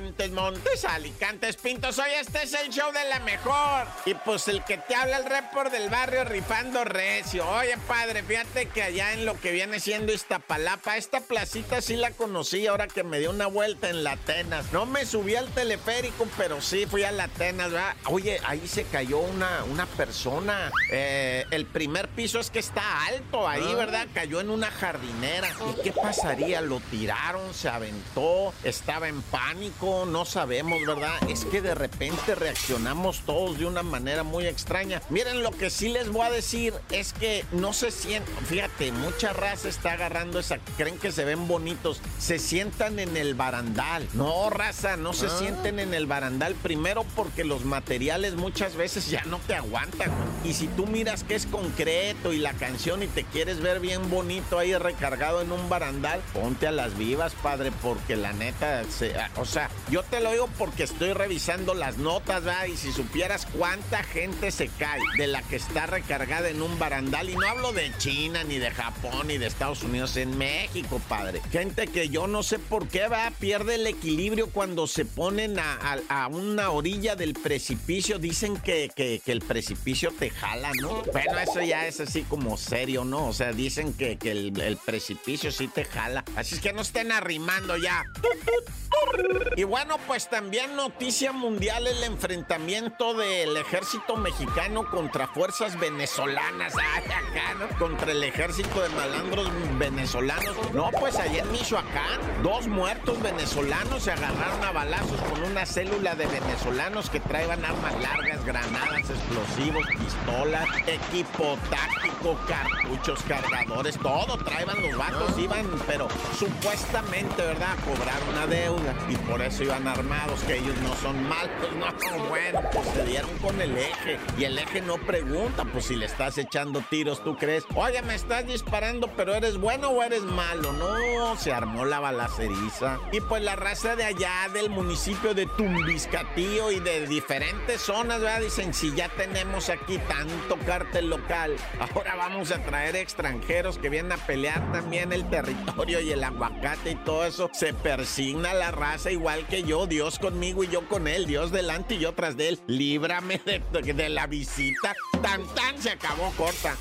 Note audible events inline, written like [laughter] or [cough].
Montes, Montes, Alicantes, Pintos. Hoy este es el show de la mejor. Y pues el que te habla el report del barrio rifando recio. Oye, padre, fíjate que allá en lo que viene siendo Iztapalapa, esta placita sí la conocí ahora que me dio una vuelta en la Atenas. No me subí al teleférico, pero sí fui a la Atenas, ¿verdad? Oye, ahí se cayó una, una persona. Eh, el primer piso es que está alto ahí, ah. ¿verdad? Cayó en una jardinera. ¿Y qué pasaría? Lo tiraron, se aventó, estaba en pánico no sabemos, ¿verdad? Es que de repente reaccionamos todos de una manera muy extraña. Miren, lo que sí les voy a decir es que no se sienten, fíjate, mucha raza está agarrando esa, creen que se ven bonitos, se sientan en el barandal. No, raza, no se ah. sienten en el barandal. Primero porque los materiales muchas veces ya no te aguantan. Y si tú miras que es concreto y la canción y te quieres ver bien bonito ahí recargado en un barandal, ponte a las vivas, padre, porque la neta, se, o sea, yo te lo digo porque estoy revisando las notas, ¿verdad? Y si supieras cuánta gente se cae de la que está recargada en un barandal, y no hablo de China, ni de Japón, ni de Estados Unidos, en México, padre. Gente que yo no sé por qué, va, pierde el equilibrio cuando se ponen a, una orilla del precipicio. Dicen que, que, el precipicio te jala, ¿no? Bueno, eso ya es así como serio, ¿no? O sea, dicen que, el, el precipicio sí te jala. Así es que no estén arrimando ya. [laughs] Y bueno, pues también noticia mundial el enfrentamiento del ejército mexicano contra fuerzas venezolanas. [laughs] Ay, acá, ¿no? Contra el ejército de malandros venezolanos. No, pues allá en Michoacán, dos muertos venezolanos se agarraron a balazos con una célula de venezolanos que traían armas largas, granadas, explosivos, pistolas, equipo táctico, cartuchos, cargadores, todo traían los vatos, iban, pero supuestamente, ¿verdad? A cobrar una deuda. Y por eso iban armados, que ellos no son malos, no, bueno, pues se dieron con el eje. Y el eje no pregunta, pues si le estás echando tiros, ¿tú crees? Oye, me estás disparando, pero ¿eres bueno o eres malo? No, se armó la balaceriza. Y pues la raza de allá, del municipio de Tumbiscatío y de diferentes zonas, ¿verdad? Dicen, si ya tenemos aquí tanto cártel local, ahora vamos a traer extranjeros que vienen a pelear también el territorio y el aguacate y todo eso. Se persigna la raza que yo, Dios conmigo y yo con él, Dios delante y yo tras de él. Líbrame de, de la visita. Tan tan se acabó corta.